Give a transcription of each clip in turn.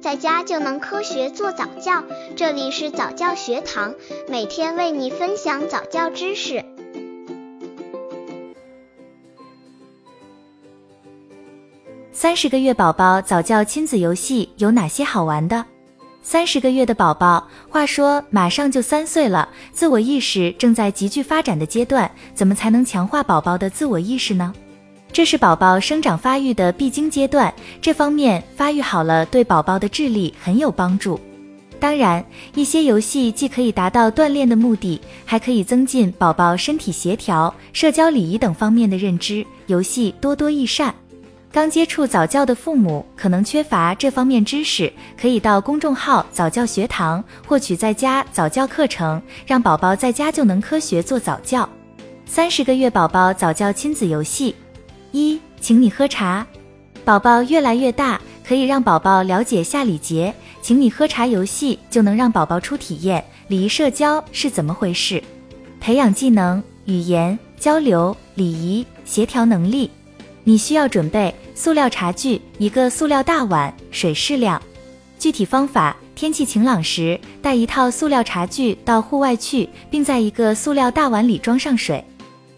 在家就能科学做早教。这里是早教学堂，每天为你分享早教知识。三十个月宝宝早教亲子游戏有哪些好玩的？三十个月的宝宝，话说马上就三岁了，自我意识正在急剧发展的阶段，怎么才能强化宝宝的自我意识呢？这是宝宝生长发育的必经阶段，这方面发育好了，对宝宝的智力很有帮助。当然，一些游戏既可以达到锻炼的目的，还可以增进宝宝身体协调、社交礼仪等方面的认知，游戏多多益善。刚接触早教的父母可能缺乏这方面知识，可以到公众号早教学堂获取在家早教课程，让宝宝在家就能科学做早教。三十个月宝宝早教亲子游戏。一，请你喝茶。宝宝越来越大，可以让宝宝了解下礼节。请你喝茶游戏就能让宝宝初体验礼仪社交是怎么回事，培养技能、语言交流、礼仪协调能力。你需要准备塑料茶具，一个塑料大碗，水适量。具体方法：天气晴朗时，带一套塑料茶具到户外去，并在一个塑料大碗里装上水，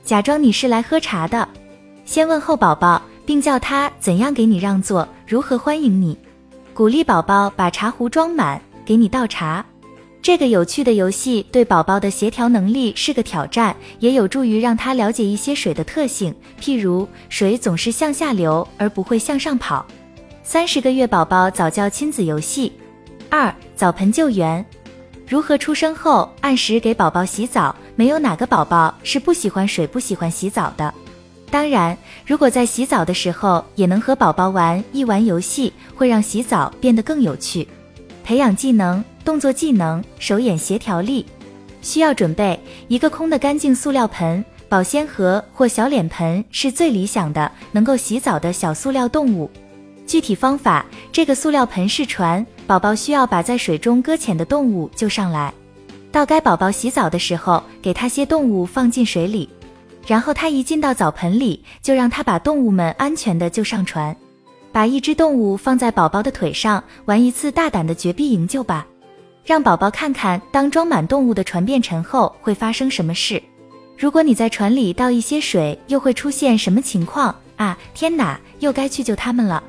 假装你是来喝茶的。先问候宝宝，并教他怎样给你让座，如何欢迎你。鼓励宝宝把茶壶装满，给你倒茶。这个有趣的游戏对宝宝的协调能力是个挑战，也有助于让他了解一些水的特性，譬如水总是向下流而不会向上跑。三十个月宝宝早教亲子游戏二：澡盆救援。如何出生后按时给宝宝洗澡？没有哪个宝宝是不喜欢水、不喜欢洗澡的。当然，如果在洗澡的时候也能和宝宝玩一玩游戏，会让洗澡变得更有趣，培养技能、动作技能、手眼协调力。需要准备一个空的干净塑料盆、保鲜盒或小脸盆是最理想的，能够洗澡的小塑料动物。具体方法：这个塑料盆是船，宝宝需要把在水中搁浅的动物救上来。到该宝宝洗澡的时候，给他些动物放进水里。然后他一进到澡盆里，就让他把动物们安全的救上船。把一只动物放在宝宝的腿上，玩一次大胆的绝壁营救吧。让宝宝看看，当装满动物的船变沉后会发生什么事。如果你在船里倒一些水，又会出现什么情况啊？天哪，又该去救他们了。